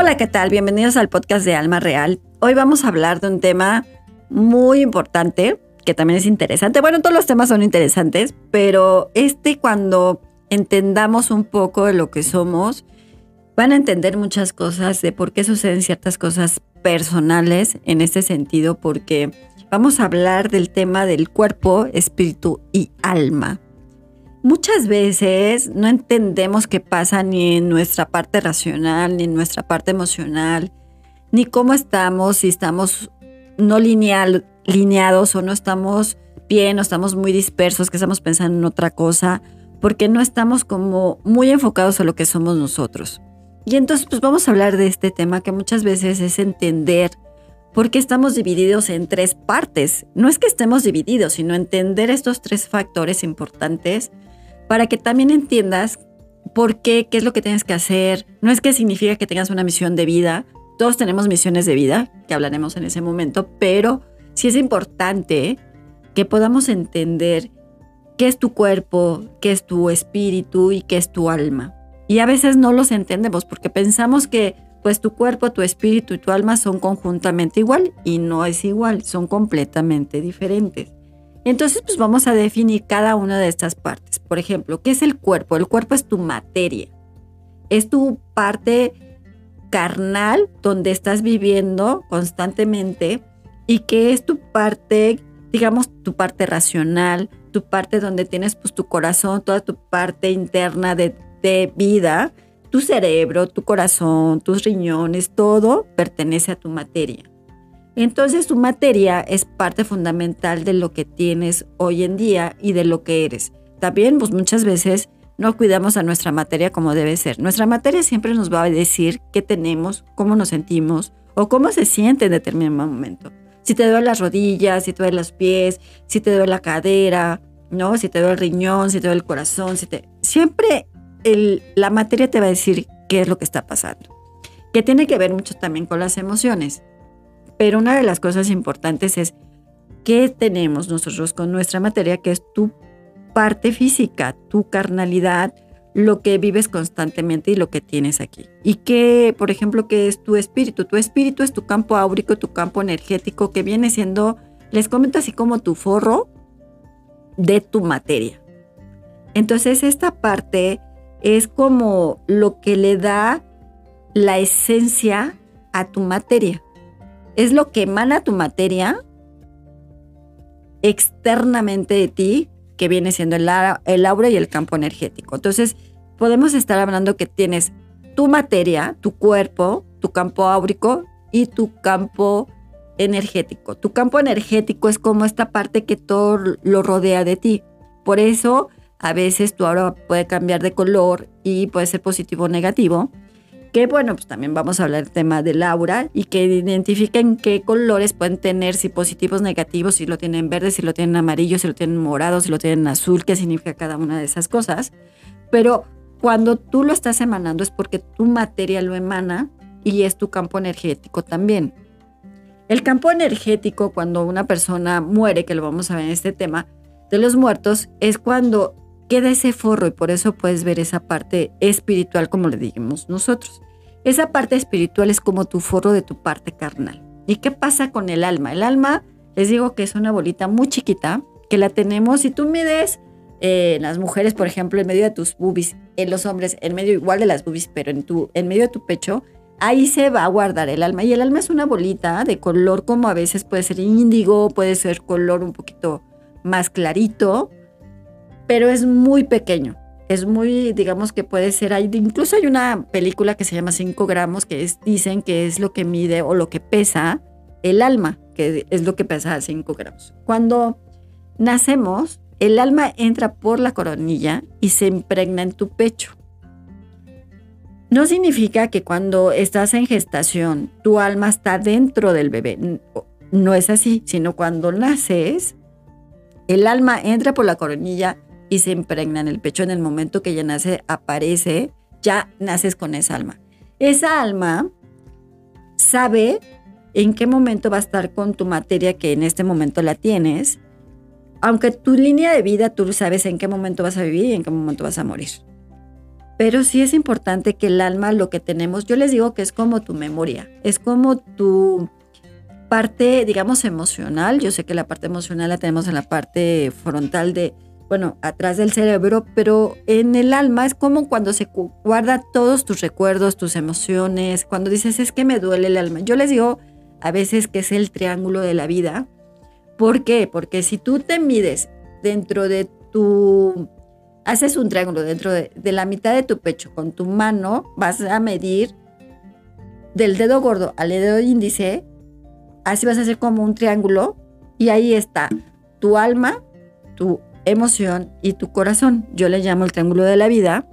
Hola, ¿qué tal? Bienvenidos al podcast de Alma Real. Hoy vamos a hablar de un tema muy importante, que también es interesante. Bueno, todos los temas son interesantes, pero este cuando entendamos un poco de lo que somos, van a entender muchas cosas de por qué suceden ciertas cosas personales en este sentido, porque vamos a hablar del tema del cuerpo, espíritu y alma. Muchas veces no entendemos qué pasa ni en nuestra parte racional, ni en nuestra parte emocional, ni cómo estamos, si estamos no lineal, lineados o no estamos bien o estamos muy dispersos, que estamos pensando en otra cosa, porque no estamos como muy enfocados a lo que somos nosotros. Y entonces pues vamos a hablar de este tema que muchas veces es entender por qué estamos divididos en tres partes. No es que estemos divididos, sino entender estos tres factores importantes para que también entiendas por qué, qué es lo que tienes que hacer. No es que significa que tengas una misión de vida. Todos tenemos misiones de vida, que hablaremos en ese momento, pero sí es importante que podamos entender qué es tu cuerpo, qué es tu espíritu y qué es tu alma. Y a veces no los entendemos porque pensamos que pues tu cuerpo, tu espíritu y tu alma son conjuntamente igual y no es igual, son completamente diferentes. Entonces, pues vamos a definir cada una de estas partes. Por ejemplo, ¿qué es el cuerpo? El cuerpo es tu materia. Es tu parte carnal donde estás viviendo constantemente y que es tu parte, digamos, tu parte racional, tu parte donde tienes pues tu corazón, toda tu parte interna de, de vida, tu cerebro, tu corazón, tus riñones, todo pertenece a tu materia. Entonces tu materia es parte fundamental de lo que tienes hoy en día y de lo que eres. También pues muchas veces no cuidamos a nuestra materia como debe ser. Nuestra materia siempre nos va a decir qué tenemos, cómo nos sentimos o cómo se siente en determinado momento. Si te duele las rodillas, si te duele los pies, si te duele la cadera, ¿no? Si te duele el riñón, si te duele el corazón, si te... Siempre la materia te va a decir qué es lo que está pasando. Que tiene que ver mucho también con las emociones. Pero una de las cosas importantes es qué tenemos nosotros con nuestra materia, que es tu parte física, tu carnalidad, lo que vives constantemente y lo que tienes aquí. Y que, por ejemplo, qué es tu espíritu. Tu espíritu es tu campo áurico, tu campo energético, que viene siendo, les comento así como tu forro de tu materia. Entonces, esta parte es como lo que le da la esencia a tu materia es lo que emana tu materia externamente de ti, que viene siendo el, aura y el campo energético. Entonces, podemos estar hablando que tienes tu materia, tu cuerpo, tu campo áurico y tu campo energético. Tu campo energético es como esta parte que todo lo rodea de ti. Por eso, a veces tu aura puede cambiar de color y puede ser positivo o negativo que bueno, pues también vamos a hablar del tema del aura y que identifiquen qué colores pueden tener, si positivos, negativos, si lo tienen verde, si lo tienen amarillo, si lo tienen morado, si lo tienen azul, qué significa cada una de esas cosas. Pero cuando tú lo estás emanando es porque tu materia lo emana y es tu campo energético también. El campo energético, cuando una persona muere, que lo vamos a ver en este tema de los muertos, es cuando queda ese forro y por eso puedes ver esa parte espiritual como le digamos nosotros. Esa parte espiritual es como tu forro de tu parte carnal. ¿Y qué pasa con el alma? El alma, les digo que es una bolita muy chiquita que la tenemos, si tú mides eh, las mujeres, por ejemplo, en medio de tus boobies, en los hombres, en medio igual de las boobies, pero en, tu, en medio de tu pecho, ahí se va a guardar el alma. Y el alma es una bolita de color como a veces puede ser índigo, puede ser color un poquito más clarito, pero es muy pequeño. Es muy, digamos que puede ser, hay, incluso hay una película que se llama 5 gramos que es, dicen que es lo que mide o lo que pesa el alma, que es lo que pesa 5 gramos. Cuando nacemos, el alma entra por la coronilla y se impregna en tu pecho. No significa que cuando estás en gestación tu alma está dentro del bebé. No es así, sino cuando naces, el alma entra por la coronilla y se impregna en el pecho en el momento que ya nace, aparece, ya naces con esa alma. Esa alma sabe en qué momento va a estar con tu materia que en este momento la tienes, aunque tu línea de vida tú sabes en qué momento vas a vivir y en qué momento vas a morir. Pero sí es importante que el alma, lo que tenemos, yo les digo que es como tu memoria, es como tu parte, digamos, emocional. Yo sé que la parte emocional la tenemos en la parte frontal de, bueno, atrás del cerebro, pero en el alma es como cuando se guarda todos tus recuerdos, tus emociones, cuando dices, es que me duele el alma. Yo les digo a veces que es el triángulo de la vida. ¿Por qué? Porque si tú te mides dentro de tu haces un triángulo dentro de, la mitad de tu pecho con tu mano, vas a medir del dedo gordo al dedo índice, así vas a hacer como un triángulo y ahí está tu alma, tu emoción y tu corazón. Yo le llamo el triángulo de la vida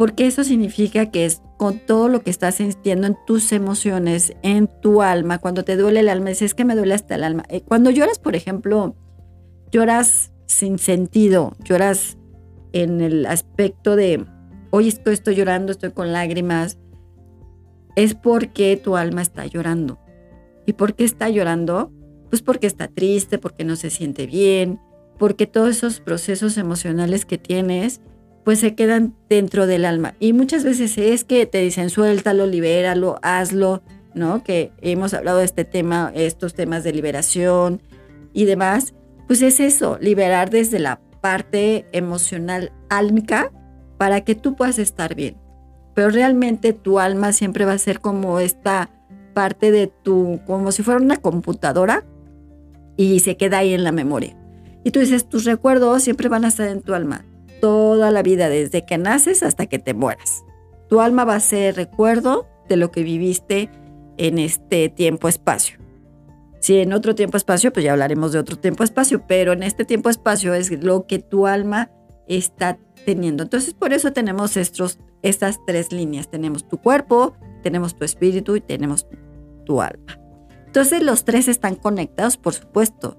porque eso significa que es con todo lo que estás sintiendo en tus emociones, en tu alma, cuando te duele el alma, dices que me duele hasta el alma. Eh, cuando lloras, por ejemplo, lloras sin sentido, lloras en el aspecto de, hoy estoy, estoy llorando, estoy con lágrimas, es porque tu alma está llorando. ¿Y por qué está llorando? Pues porque está triste, porque no se siente bien, porque todos esos procesos emocionales que tienes, pues se quedan dentro del alma. Y muchas veces es que te dicen, suéltalo, libéralo, hazlo, ¿no? Que hemos hablado de este tema, estos temas de liberación y demás. Pues es eso, liberar desde la parte emocional álmica para que tú puedas estar bien. Pero realmente tu alma siempre va a ser como esta parte de tu, como si fuera una computadora y se queda ahí en la memoria. Y tú dices, tus recuerdos siempre van a estar en tu alma, toda la vida, desde que naces hasta que te mueras. Tu alma va a ser recuerdo de lo que viviste en este tiempo-espacio. Si en otro tiempo-espacio, pues ya hablaremos de otro tiempo-espacio, pero en este tiempo-espacio es lo que tu alma está teniendo. Entonces, por eso tenemos estos, estas tres líneas. Tenemos tu cuerpo, tenemos tu espíritu y tenemos tu alma. Entonces, los tres están conectados, por supuesto.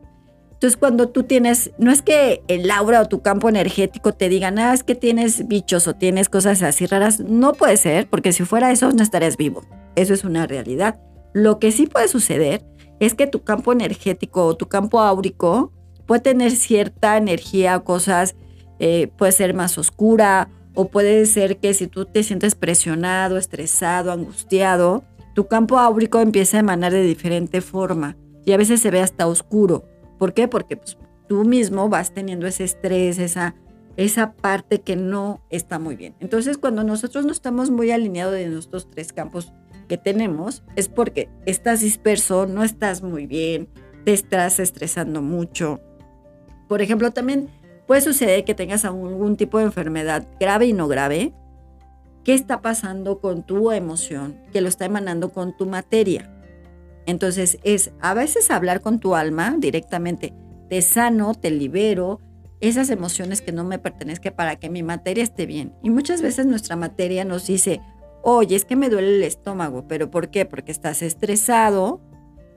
Entonces, cuando tú tienes, no es que el aura o tu campo energético te digan, ah, es que tienes bichos o tienes cosas así raras, no puede ser, porque si fuera eso, no estarías vivo. Eso es una realidad. Lo que sí puede suceder es que tu campo energético o tu campo áurico puede tener cierta energía cosas, eh, puede ser más oscura o puede ser que si tú te sientes presionado, estresado, angustiado, tu campo áurico empieza a emanar de diferente forma y a veces se ve hasta oscuro. ¿Por qué? Porque pues, tú mismo vas teniendo ese estrés, esa, esa parte que no está muy bien. Entonces, cuando nosotros no estamos muy alineados de nuestros tres campos que tenemos es porque estás disperso, no estás muy bien, te estás estresando mucho. Por ejemplo, también puede suceder que tengas algún tipo de enfermedad grave y no grave. ¿Qué está pasando con tu emoción que lo está emanando con tu materia? Entonces es a veces hablar con tu alma directamente, te sano, te libero, esas emociones que no me pertenezcan para que mi materia esté bien. Y muchas veces nuestra materia nos dice, oye, es que me duele el estómago, pero ¿por qué? Porque estás estresado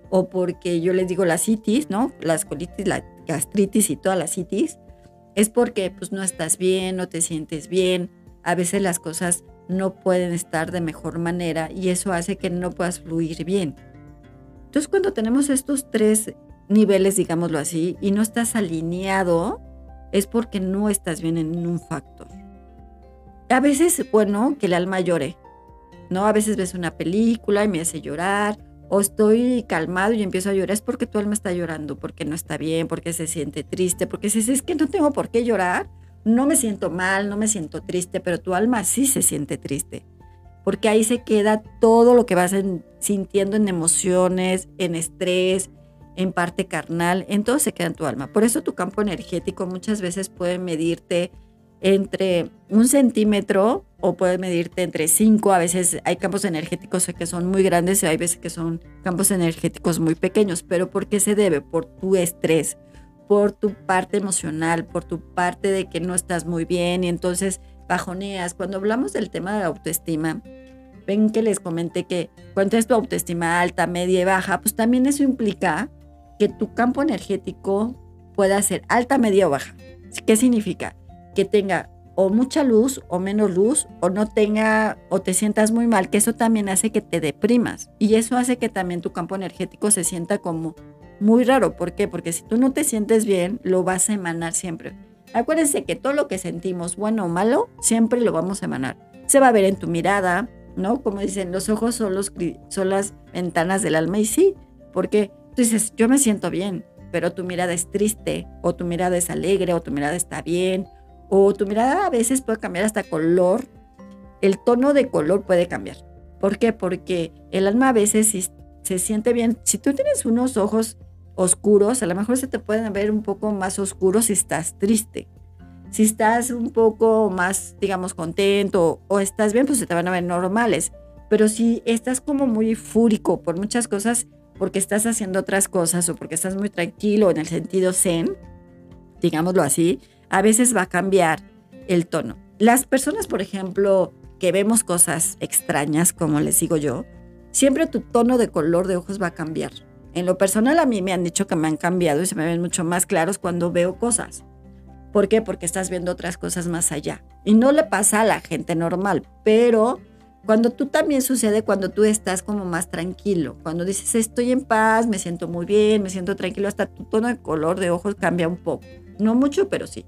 o porque yo les digo la citis, ¿no? Las colitis, la gastritis y toda la citis, es porque pues no estás bien, no te sientes bien, a veces las cosas no pueden estar de mejor manera y eso hace que no puedas fluir bien. Entonces cuando tenemos estos tres niveles, digámoslo así, y no estás alineado, es porque no estás bien en un factor. A veces, bueno, que el alma llore, ¿no? A veces ves una película y me hace llorar, o estoy calmado y empiezo a llorar, es porque tu alma está llorando, porque no está bien, porque se siente triste, porque si es que no tengo por qué llorar, no me siento mal, no me siento triste, pero tu alma sí se siente triste, porque ahí se queda todo lo que vas sintiendo en emociones, en estrés, en parte carnal, en todo se queda en tu alma. Por eso tu campo energético muchas veces puede medirte entre un centímetro o puede medirte entre cinco. A veces hay campos energéticos que son muy grandes y hay veces que son campos energéticos muy pequeños. Pero ¿por qué se debe? Por tu estrés, por tu parte emocional, por tu parte de que no estás muy bien y entonces bajoneas. Cuando hablamos del tema de la autoestima, ven que les comenté que cuando es tu autoestima alta, media y baja, pues también eso implica que tu campo energético pueda ser alta, media o baja. ¿Qué significa? que tenga o mucha luz o menos luz o no tenga o te sientas muy mal, que eso también hace que te deprimas y eso hace que también tu campo energético se sienta como muy raro. ¿Por qué? Porque si tú no te sientes bien, lo vas a emanar siempre. Acuérdense que todo lo que sentimos, bueno o malo, siempre lo vamos a emanar. se va a ver en tu mirada, ¿no? Como dicen, los ojos son, los, son las ventanas del alma y sí, porque tú dices, yo me siento bien, pero tu mirada es triste, o tu mirada es alegre, o tu mirada está bien, o tu mirada a veces puede cambiar hasta color. El tono de color puede cambiar. ¿Por qué? Porque el alma a veces se siente bien. Si tú tienes unos ojos oscuros, a lo mejor se te pueden ver un poco más oscuros si estás triste. Si estás un poco más, digamos, contento o estás bien, pues se te van a ver normales. Pero si estás como muy fúrico por muchas cosas, porque estás haciendo otras cosas o porque estás muy tranquilo en el sentido zen, digámoslo así, a veces va a cambiar el tono. Las personas, por ejemplo, que vemos cosas extrañas, como les digo yo, siempre tu tono de color de ojos va a cambiar. En lo personal a mí me han dicho que me han cambiado y se me ven mucho más claros cuando veo cosas. ¿Por qué? Porque estás viendo otras cosas más allá. Y no le pasa a la gente normal, pero cuando tú también sucede cuando tú estás como más tranquilo, cuando dices estoy en paz, me siento muy bien, me siento tranquilo, hasta tu tono de color de ojos cambia un poco. No mucho, pero sí.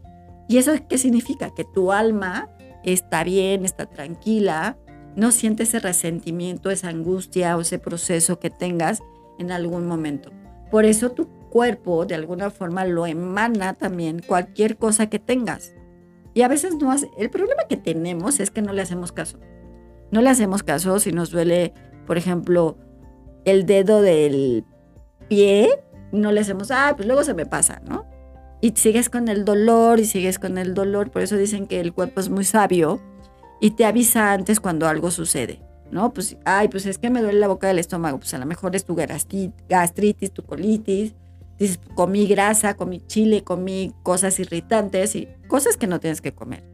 ¿Y eso qué significa? Que tu alma está bien, está tranquila, no siente ese resentimiento, esa angustia o ese proceso que tengas en algún momento. Por eso tu cuerpo de alguna forma lo emana también cualquier cosa que tengas. Y a veces no hace, el problema que tenemos es que no le hacemos caso no le hacemos caso si nos duele, por ejemplo, el dedo del pie, no le hacemos, ah, pues luego se me pasa, ¿no? Y sigues con el dolor y sigues con el dolor, por eso dicen que el cuerpo es muy sabio y te avisa antes cuando algo sucede, ¿no? Pues, ay, pues es que me duele la boca del estómago, pues a lo mejor es tu gastritis, tu colitis, dices, comí grasa, comí chile, comí cosas irritantes y cosas que no tienes que comer.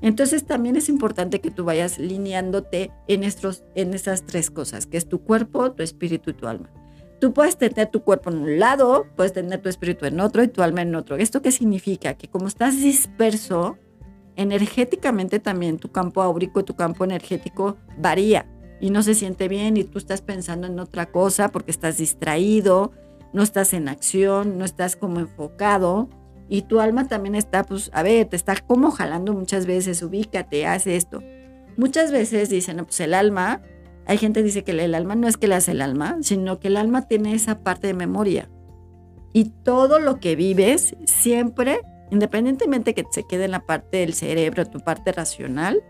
Entonces también es importante que tú vayas lineándote en, estos, en estas tres cosas, que es tu cuerpo, tu espíritu y tu alma. Tú puedes tener tu cuerpo en un lado, puedes tener tu espíritu en otro y tu alma en otro. ¿Esto qué significa? Que como estás disperso, energéticamente también tu campo áurico, tu campo energético varía y no se siente bien y tú estás pensando en otra cosa porque estás distraído, no estás en acción, no estás como enfocado y tu alma también está, pues, a ver, te está como jalando muchas veces, ubícate, haz esto. Muchas veces dicen, pues el alma, hay gente que dice que el alma no es que le hace el alma, sino que el alma tiene esa parte de memoria. Y todo lo que vives siempre, independientemente que se quede en la parte del cerebro, tu parte racional,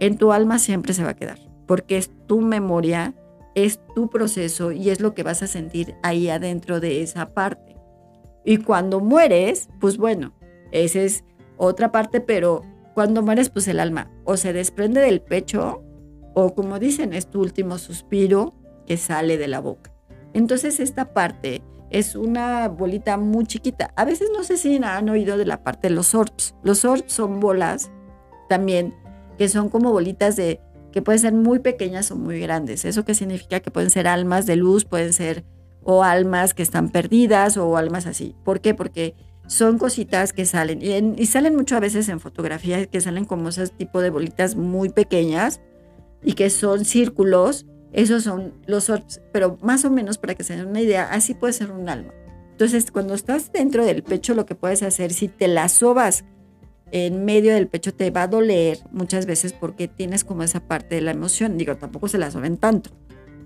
en tu alma siempre se va a quedar, porque es tu memoria, es tu proceso y es lo que vas a sentir ahí adentro de esa parte. Y cuando mueres, pues bueno, esa es otra parte, pero cuando mueres, pues el alma o se desprende del pecho o como dicen, es tu último suspiro que sale de la boca. Entonces esta parte es una bolita muy chiquita. A veces no sé si han oído de la parte de los orbs. Los orbs son bolas también que son como bolitas de que pueden ser muy pequeñas o muy grandes. Eso que significa que pueden ser almas de luz, pueden ser o almas que están perdidas o almas así. ¿Por qué? Porque son cositas que salen y, salen mucho a veces en fotografías que salen como esos tipo de bolitas muy pequeñas y que son círculos. Esos son los orbs, pero más o menos para que se den una idea, así puede ser un alma. Entonces, cuando estás dentro del pecho, lo que puedes hacer, si te la sobas en medio del pecho, te va a doler muchas veces porque tienes como esa parte de la emoción. Digo, tampoco se la soben tanto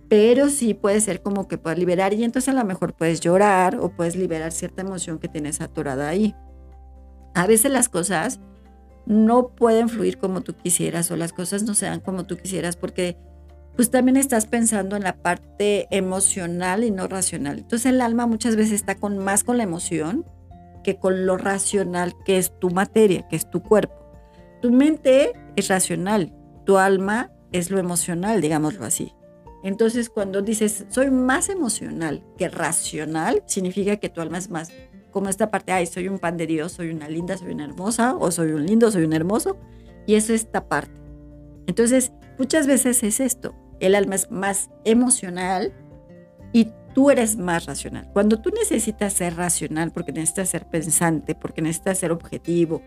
pero sí puede ser como que puedes liberar y entonces a lo mejor puedes llorar o puedes liberar cierta emoción que tienes atorada ahí. A veces las cosas no pueden fluir como tú quisieras o las cosas no se dan como tú quisieras porque pues también estás pensando en la parte emocional y no racional. Entonces el alma muchas veces está con más con la emoción que con lo racional que es tu materia, que es tu cuerpo. Tu mente es racional, tu alma es lo emocional, digámoslo así. Entonces, cuando dices, soy más emocional que racional, significa que tu alma es más como esta parte, ay, soy un pan de Dios, soy una linda, soy una hermosa, o soy un lindo, soy un hermoso, y es esta parte. Entonces, muchas veces es esto, el alma es más emocional y tú eres más racional. Cuando tú necesitas ser racional, porque necesitas ser pensante, porque necesitas ser objetivo,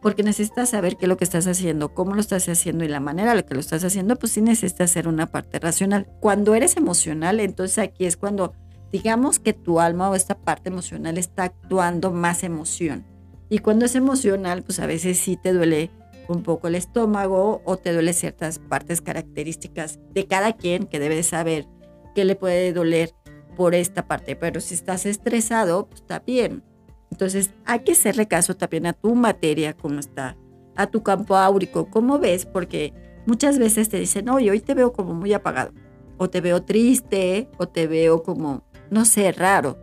porque necesitas saber qué es lo que estás haciendo, cómo lo estás haciendo y la manera en la que lo estás haciendo, pues sí necesitas hacer una parte racional. Cuando eres emocional, entonces aquí es cuando digamos que tu alma o esta parte emocional está actuando más emoción. Y cuando es emocional, pues a veces sí te duele un poco el estómago o te duele ciertas partes características de cada quien que debe saber qué le puede doler por esta parte. Pero si estás estresado, pues está bien. Entonces hay que hacerle caso también a tu materia, cómo está, a tu campo áurico, cómo ves, porque muchas veces te dicen, oye, hoy te veo como muy apagado, o te veo triste, o te veo como, no sé, raro.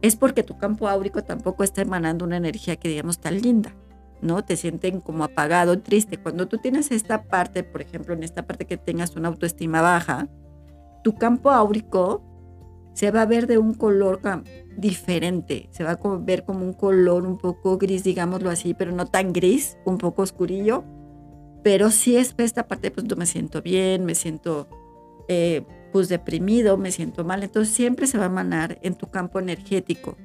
Es porque tu campo áurico tampoco está emanando una energía que digamos tan linda. ¿no? Te sienten como apagado, triste. Cuando tú tienes esta parte, por ejemplo, en esta parte que tengas una autoestima baja, tu campo áurico se va a ver de un color diferente, se va a ver como un color un poco gris, digámoslo así, pero no tan gris, un poco oscurillo. Pero sí es esta parte, pues no me siento bien, me siento eh, pues deprimido, me siento mal. Entonces siempre se va a emanar en tu campo energético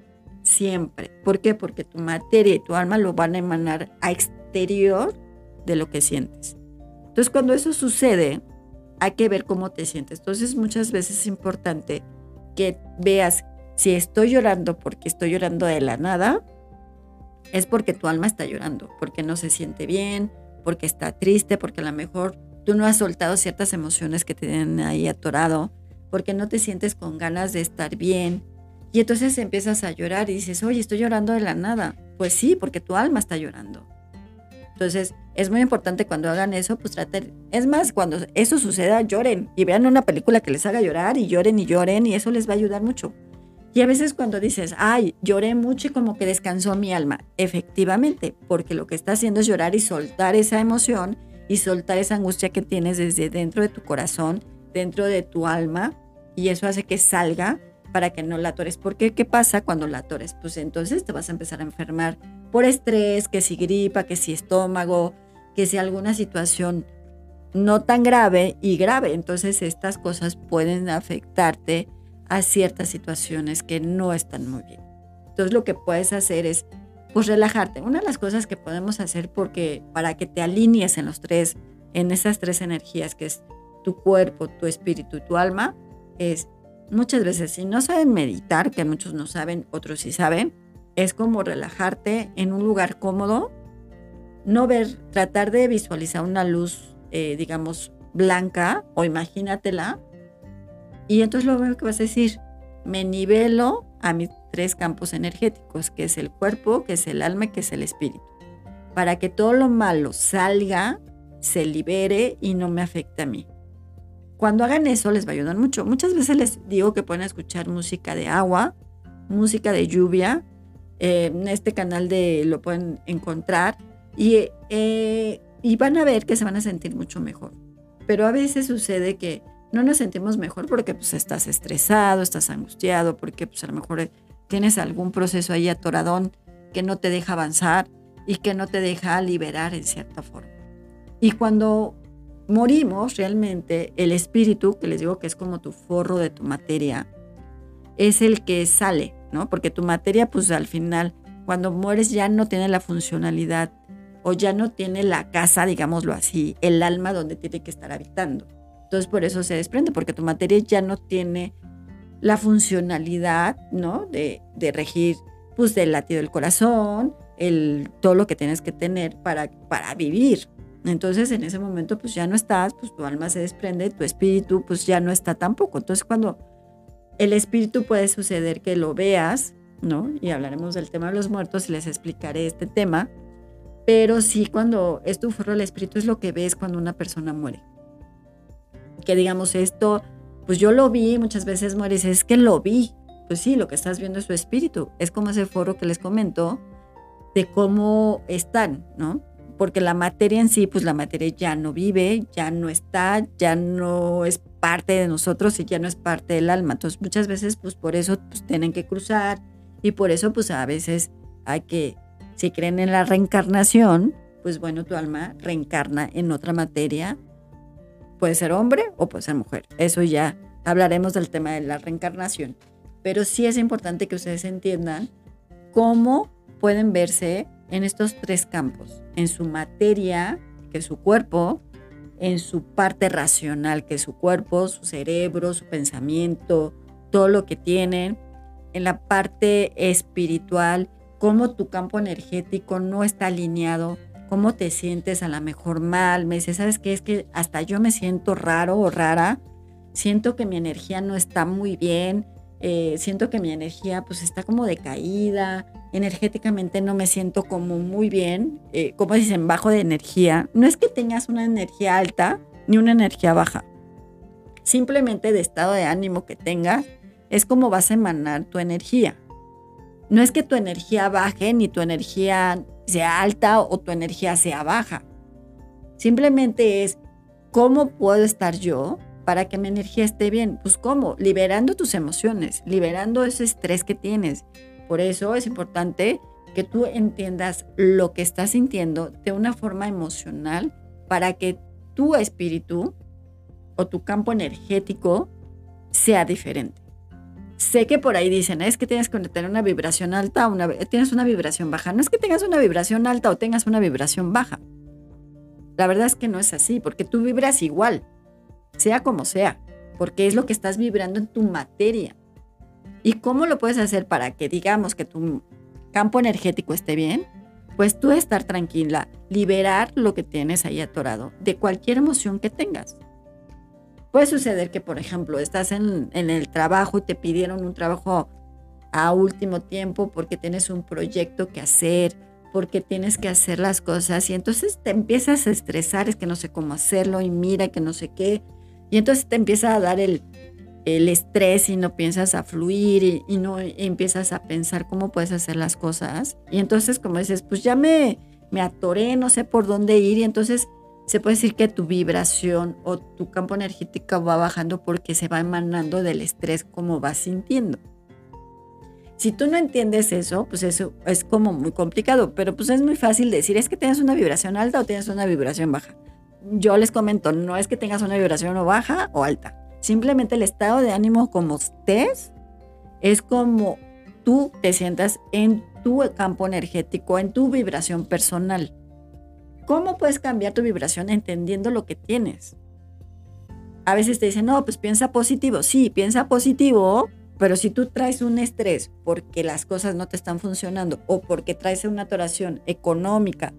siempre. ¿Por qué? Porque tu materia y tu alma lo van a emanar a exterior de lo que sientes. Entonces, cuando eso sucede, hay que ver cómo te sientes. Entonces, muchas veces es importante que veas si estoy llorando porque estoy llorando de la nada, es porque tu alma está llorando, porque no se siente bien, porque está triste, porque a lo mejor tú no has soltado ciertas emociones que te tienen ahí atorado, porque no te sientes con ganas de estar bien, y entonces empiezas a llorar y dices, oye, estoy llorando de la nada. Pues sí, porque tu alma está llorando. Entonces, es muy importante cuando hagan eso, pues traten. Es más, cuando eso suceda, lloren y vean una película que les haga llorar y lloren y lloren y eso les va a ayudar mucho. Y a veces cuando dices, ay, lloré mucho y como que descansó mi alma, efectivamente, porque lo que está haciendo es llorar y soltar esa emoción y soltar esa angustia que tienes desde dentro de tu corazón, dentro de tu alma, y eso hace que salga para que no la atores. Porque ¿qué pasa cuando la atores? Pues entonces te vas a empezar a enfermar por estrés, que si gripa, que si estómago, que si alguna situación no tan grave y grave. Entonces estas cosas pueden afectarte a ciertas situaciones que no están muy bien. Entonces lo que puedes hacer es pues relajarte. Una de las cosas que podemos hacer porque para que te alinees en los tres en esas tres energías que es tu cuerpo, tu espíritu y tu alma es muchas veces si no saben meditar, que muchos no saben, otros sí saben, es como relajarte en un lugar cómodo, no ver, tratar de visualizar una luz, eh, digamos, blanca o imagínatela. Y entonces lo que vas a decir, me nivelo a mis tres campos energéticos, que es el cuerpo, que es el alma y que es el espíritu, para que todo lo malo salga, se libere y no me afecte a mí. Cuando hagan eso les va a ayudar mucho. Muchas veces les digo que pueden escuchar música de agua, música de lluvia. En este canal de, lo pueden encontrar y, eh, y van a ver que se van a sentir mucho mejor. Pero a veces sucede que no nos sentimos mejor porque pues, estás estresado, estás angustiado, porque pues, a lo mejor tienes algún proceso ahí atoradón que no te deja avanzar y que no te deja liberar en cierta forma. Y cuando morimos realmente, el espíritu, que les digo que es como tu forro de tu materia, es el que sale, ¿no? Porque tu materia, pues al final, cuando mueres ya no tiene la funcionalidad o ya no tiene la casa, digámoslo así, el alma donde tiene que estar habitando. Entonces por eso se desprende, porque tu materia ya no tiene la funcionalidad, ¿no? De, de regir, pues, del latido del corazón, el, todo lo que tienes que tener para, para vivir, entonces en ese momento pues ya no estás, pues tu alma se desprende, tu espíritu pues ya no está tampoco. Entonces cuando el espíritu puede suceder que lo veas, ¿no? Y hablaremos del tema de los muertos y les explicaré este tema. Pero sí cuando es tu forro el espíritu es lo que ves cuando una persona muere. Que digamos esto, pues yo lo vi, muchas veces mueres, es que lo vi. Pues sí, lo que estás viendo es su espíritu. Es como ese foro que les comento de cómo están, ¿no? Porque la materia en sí, pues la materia ya no vive, ya no está, ya no es parte de nosotros y ya no es parte del alma. Entonces muchas veces, pues por eso pues, tienen que cruzar y por eso, pues a veces hay que, si creen en la reencarnación, pues bueno, tu alma reencarna en otra materia. Puede ser hombre o puede ser mujer. Eso ya hablaremos del tema de la reencarnación. Pero sí es importante que ustedes entiendan cómo pueden verse en estos tres campos, en su materia, que es su cuerpo, en su parte racional, que es su cuerpo, su cerebro, su pensamiento, todo lo que tienen, en la parte espiritual, cómo tu campo energético no está alineado cómo te sientes a lo mejor mal. Me dice, ¿sabes qué? Es que hasta yo me siento raro o rara. Siento que mi energía no está muy bien. Eh, siento que mi energía pues está como decaída. Energéticamente no me siento como muy bien. Eh, como dicen, bajo de energía. No es que tengas una energía alta ni una energía baja. Simplemente de estado de ánimo que tengas es como vas a emanar tu energía. No es que tu energía baje ni tu energía sea alta o tu energía sea baja. Simplemente es cómo puedo estar yo para que mi energía esté bien. Pues cómo, liberando tus emociones, liberando ese estrés que tienes. Por eso es importante que tú entiendas lo que estás sintiendo de una forma emocional para que tu espíritu o tu campo energético sea diferente. Sé que por ahí dicen, es que tienes que tener una vibración alta tienes una vibración baja. No es que tengas una vibración alta o tengas una vibración baja. La verdad es que no es así, porque tú vibras igual, sea como sea, porque es lo que estás vibrando en tu materia. ¿Y cómo lo puedes hacer para que digamos que tu campo energético esté bien? Pues tú estar tranquila, liberar lo que tienes ahí atorado de cualquier emoción que tengas. Puede suceder que, por ejemplo, estás en, el trabajo y te pidieron un trabajo a último tiempo porque tienes un proyecto que hacer, porque tienes que hacer las cosas y entonces te empiezas a estresar, es que no sé cómo hacerlo y mira que no sé qué. Y entonces te empieza a dar el, el estrés y no piensas a fluir y, no empiezas a pensar cómo puedes hacer las cosas. Y entonces como dices, pues ya me, me atoré, no sé por dónde ir y entonces se puede decir que tu vibración o tu campo energético va bajando porque se va emanando del estrés como vas sintiendo. Si tú no entiendes eso, pues eso es como muy complicado, pero pues es muy fácil decir, es que tienes una vibración alta o tienes una vibración baja. Yo les comento, no es que tengas una vibración o baja o alta. Simplemente el estado de ánimo como estés es como tú te sientas en tu campo energético, en tu vibración personal. ¿Cómo puedes cambiar tu vibración entendiendo lo que tienes? A veces te dicen, no, pues piensa positivo. Sí, piensa positivo, pero si tú traes un estrés porque las cosas no te están funcionando o porque traes una atoración económica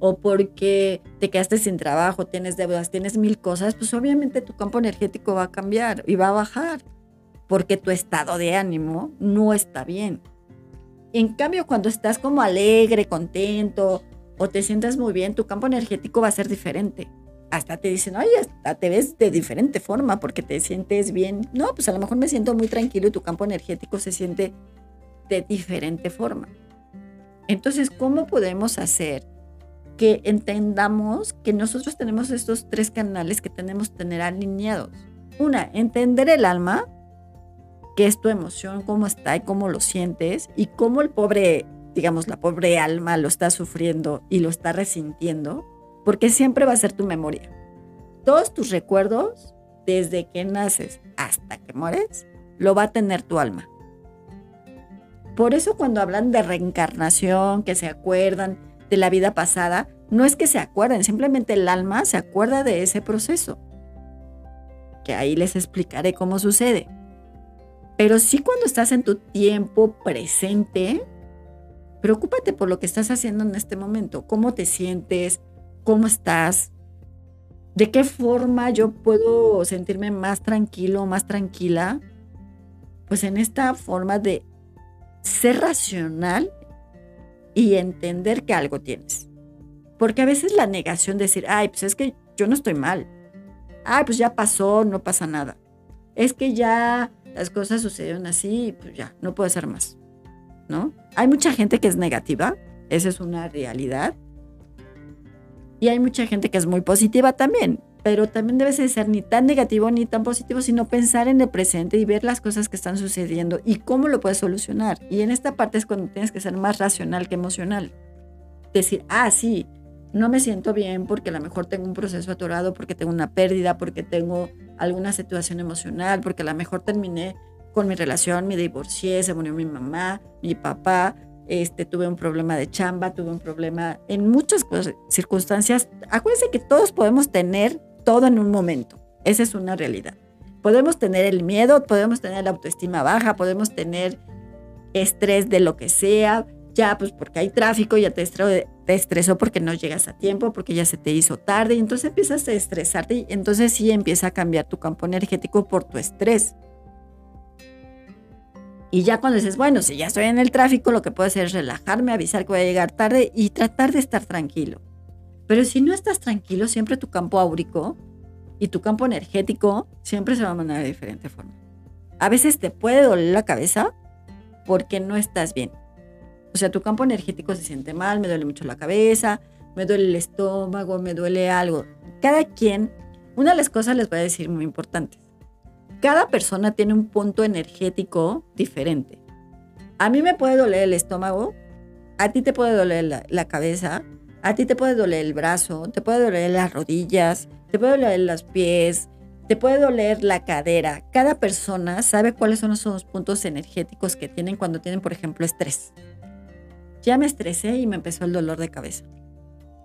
o porque te quedaste sin trabajo, tienes deudas, tienes mil cosas, pues obviamente tu campo energético va a cambiar y va a bajar porque tu estado de ánimo no está bien. En cambio, cuando estás como alegre, contento, o te sientas muy bien, tu campo energético va a ser diferente. Hasta te dicen, oye, hasta te ves de diferente forma porque te sientes bien. No, pues a lo mejor me siento muy tranquilo y tu campo energético se siente de diferente forma. Entonces, ¿cómo podemos hacer que entendamos que nosotros tenemos estos tres canales que tenemos que tener alineados? Una, entender el alma, qué es tu emoción, cómo está y cómo lo sientes, y cómo el pobre digamos, la pobre alma lo está sufriendo y lo está resintiendo, porque siempre va a ser tu memoria. Todos tus recuerdos, desde que naces hasta que mueres, lo va a tener tu alma. Por eso cuando hablan de reencarnación, que se acuerdan de la vida pasada, no es que se acuerden, simplemente el alma se acuerda de ese proceso. Que ahí les explicaré cómo sucede. Pero sí cuando estás en tu tiempo presente, Preocúpate por lo que estás haciendo en este momento, cómo te sientes, cómo estás, de qué forma yo puedo sentirme más tranquilo, más tranquila. Pues en esta forma de ser racional y entender que algo tienes. Porque a veces la negación de decir, ay, pues es que yo no estoy mal. Ay, pues ya pasó, no pasa nada. Es que ya las cosas sucedieron así, pues ya, no puedo hacer más. ¿no? Hay mucha gente que es negativa, esa es una realidad. Y hay mucha gente que es muy positiva también, pero también debe ser ni tan negativo ni tan positivo, sino pensar en el presente y ver las cosas que están sucediendo y cómo lo puedes solucionar. Y en esta parte es cuando tienes que ser más racional que emocional. Decir, ah, sí, no me siento bien porque a lo mejor tengo un proceso atorado, porque tengo una pérdida, porque tengo alguna situación emocional, porque a lo mejor terminé con mi relación, me divorcié, se murió mi mamá, mi papá, este, tuve un problema de chamba, tuve un problema en muchas circunstancias. Acuérdense que todos podemos tener todo en un momento. Esa es una realidad. Podemos tener el miedo, podemos tener la autoestima baja, podemos tener estrés de lo que sea, ya pues porque hay tráfico, ya te, te estresó porque no llegas a tiempo, porque ya se te hizo tarde, y entonces empiezas a estresarte y entonces sí empieza a cambiar tu campo energético por tu estrés. Y ya cuando dices, bueno, si ya estoy en el tráfico, lo que puedo hacer es relajarme, avisar que voy a llegar tarde y tratar de estar tranquilo. Pero si no estás tranquilo, siempre tu campo áurico y tu campo energético siempre se va a mandar de diferente forma. A veces te puede doler la cabeza porque no estás bien. O sea, tu campo energético se siente mal, me duele mucho la cabeza, me duele el estómago, me duele algo. Cada quien, una de las cosas les voy a decir muy importantes. Cada persona tiene un punto energético diferente. A mí me puede doler el estómago, a ti te puede doler la, la cabeza, a ti te puede doler el brazo, te puede doler las rodillas, te puede doler los pies, te puede doler la cadera. Cada persona sabe cuáles son esos puntos energéticos que tienen cuando tienen, por ejemplo, estrés. Ya me estresé y me empezó el dolor de cabeza.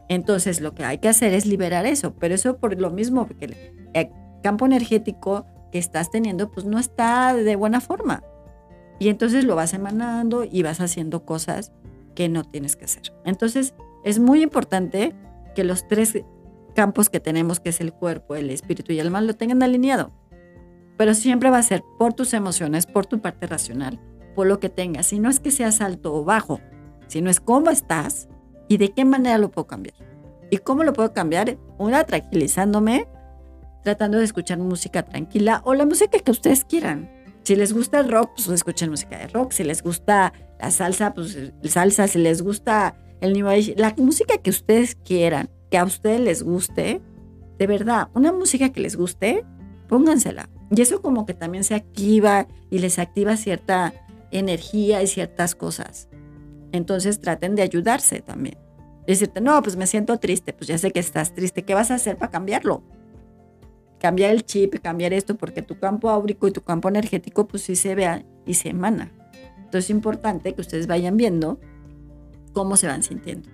Entonces lo que hay que hacer es liberar eso, pero eso por lo mismo, porque el campo energético que estás teniendo pues no está de buena forma. Y entonces lo vas emanando y vas haciendo cosas que no tienes que hacer. Entonces es muy importante que los tres campos que tenemos, que es el cuerpo, el espíritu y el alma, lo tengan alineado. Pero siempre va a ser por tus emociones, por tu parte racional, por lo que tengas. Si no es que seas alto o bajo, sino es cómo estás y de qué manera lo puedo cambiar. ¿Y cómo lo puedo cambiar? Una, tranquilizándome, tratando de escuchar música tranquila o la música que ustedes quieran. Si les gusta el rock, pues escuchen música de rock. Si les gusta la salsa, pues salsa. Si les gusta el New Age, la música que ustedes quieran, que a ustedes les guste, de verdad, una música que les guste, póngansela. Y eso como que también se activa y les activa cierta energía y ciertas cosas. Entonces traten de ayudarse también. Decirte, no, pues me siento triste, pues ya sé que estás triste, ¿qué vas a hacer para cambiarlo? Cambiar el chip, cambiar esto, porque tu campo áurico y tu campo energético pues sí se vea y se emana. Entonces es importante que ustedes vayan viendo cómo se van sintiendo.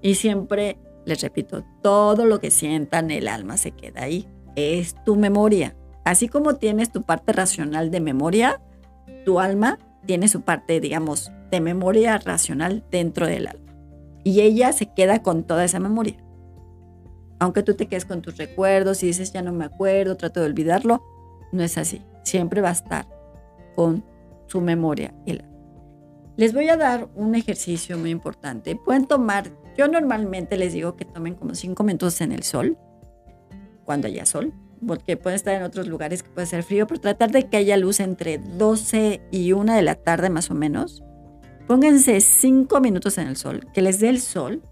Y siempre, les repito, todo lo que sientan, el alma se queda ahí. Es tu memoria. Así como tienes tu parte racional de memoria, tu alma tiene su parte, digamos, de memoria racional dentro del alma. Y ella se queda con toda esa memoria. Aunque tú te quedes con tus recuerdos y dices, ya no me acuerdo, trato de olvidarlo, no es así. Siempre va a estar con su memoria el alma. Les voy a dar un ejercicio muy importante. Pueden tomar, yo normalmente les digo que tomen como cinco minutos en el sol, cuando haya sol, porque pueden estar en otros lugares que puede ser frío, pero tratar de que haya luz entre 12 y 1 de la tarde más o menos. Pónganse cinco minutos en el sol, que les dé el sol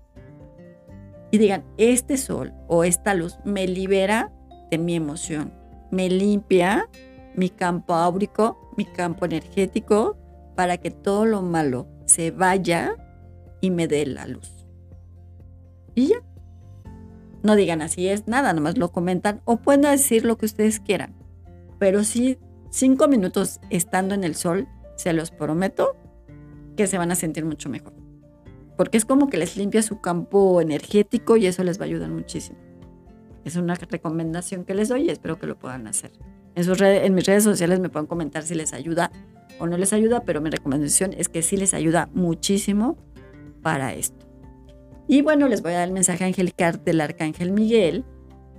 y digan, este sol o esta luz me libera de mi emoción, me limpia mi campo áurico, mi campo energético, para que todo lo malo se vaya y me dé la luz. Y ya. No digan así es nada, nomás lo comentan o pueden decir lo que ustedes quieran. Pero sí, cinco minutos estando en el sol, se los prometo que se van a sentir mucho mejor. Porque es como que les limpia su campo energético y eso les va a ayudar muchísimo. Es una recomendación que les doy y espero que lo puedan hacer. En, sus en mis redes sociales me pueden comentar si les ayuda o no les ayuda, pero mi recomendación es que sí les ayuda muchísimo para esto. Y bueno, les voy a dar el mensaje angelical del Arcángel Miguel,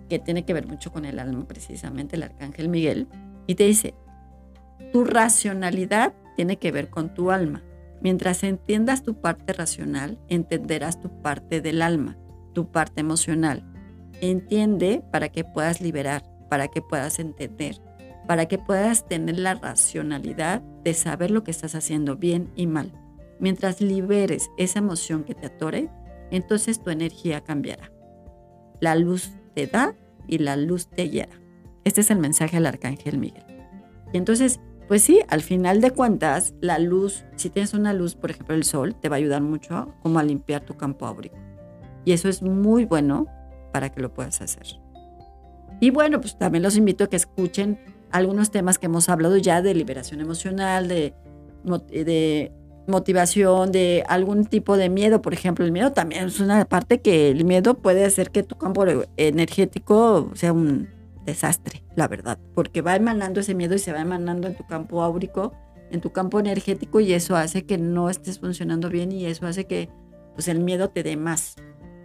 que tiene que ver mucho con el alma, precisamente el Arcángel Miguel, y te dice, tu racionalidad tiene que ver con tu alma. Mientras entiendas tu parte racional, entenderás tu parte del alma, tu parte emocional. Entiende para que puedas liberar, para que puedas entender, para que puedas tener la racionalidad de saber lo que estás haciendo bien y mal. Mientras liberes esa emoción que te atore, entonces tu energía cambiará. La luz te da y la luz te hiera. Este es el mensaje del arcángel Miguel. Y entonces, pues sí, al final de cuentas, la luz, si tienes una luz, por ejemplo el sol, te va a ayudar mucho como a limpiar tu campo áurico. Y eso es muy bueno para que lo puedas hacer. Y bueno, pues también los invito a que escuchen algunos temas que hemos hablado ya de liberación emocional, de, de motivación, de algún tipo de miedo. Por ejemplo, el miedo también es una parte que el miedo puede hacer que tu campo energético sea un desastre, la verdad, porque va emanando ese miedo y se va emanando en tu campo áurico en tu campo energético y eso hace que no estés funcionando bien y eso hace que pues el miedo te dé más,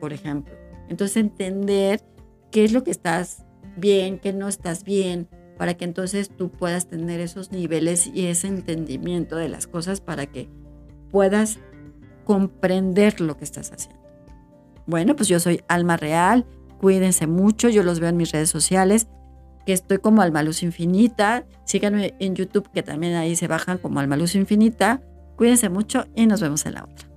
por ejemplo. Entonces entender qué es lo que estás bien, qué no estás bien, para que entonces tú puedas tener esos niveles y ese entendimiento de las cosas para que puedas comprender lo que estás haciendo. Bueno, pues yo soy Alma Real, cuídense mucho, yo los veo en mis redes sociales, que estoy como Alma Luz Infinita, síganme en YouTube que también ahí se bajan como Alma Luz Infinita, cuídense mucho y nos vemos en la otra.